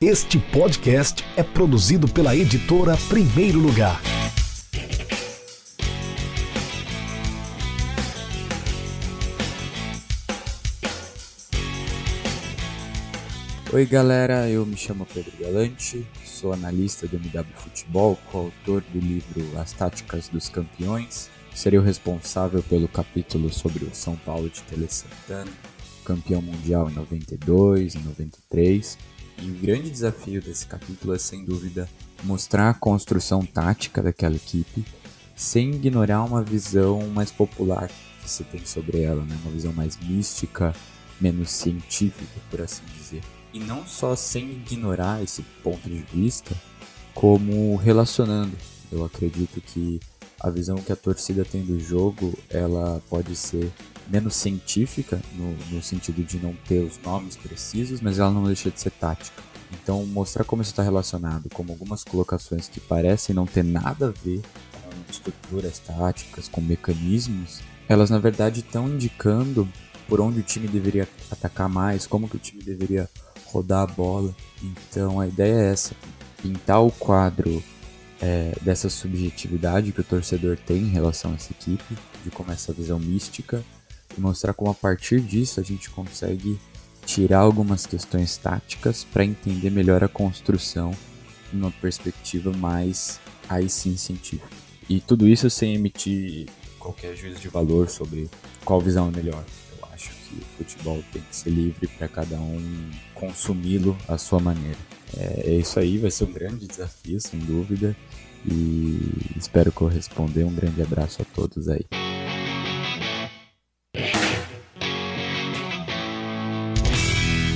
Este podcast é produzido pela editora Primeiro Lugar. Oi galera, eu me chamo Pedro Galante, sou analista do MW Futebol, coautor do livro As Táticas dos Campeões. Serei o responsável pelo capítulo sobre o São Paulo de Tele Santana, campeão mundial em 92 e 93 e o grande desafio desse capítulo é, sem dúvida, mostrar a construção tática daquela equipe sem ignorar uma visão mais popular que se tem sobre ela, né? uma visão mais mística, menos científica, por assim dizer. E não só sem ignorar esse ponto de vista, como relacionando. Eu acredito que a visão que a torcida tem do jogo, ela pode ser menos científica, no, no sentido de não ter os nomes precisos, mas ela não deixa de ser tática. Então, mostrar como isso está relacionado, como algumas colocações que parecem não ter nada a ver com estruturas táticas, com mecanismos, elas na verdade estão indicando por onde o time deveria atacar mais, como que o time deveria rodar a bola. Então, a ideia é essa: pintar o quadro é, dessa subjetividade que o torcedor tem em relação a essa equipe, de como essa visão mística e mostrar como a partir disso a gente consegue tirar algumas questões táticas para entender melhor a construção numa perspectiva mais aí sim científica. E tudo isso sem emitir qualquer juízo de valor sobre qual visão é melhor. Eu acho que o futebol tem que ser livre para cada um consumi-lo à sua maneira. É, é, isso aí, vai ser um grande desafio, sem dúvida. E espero corresponder. Um grande abraço a todos aí.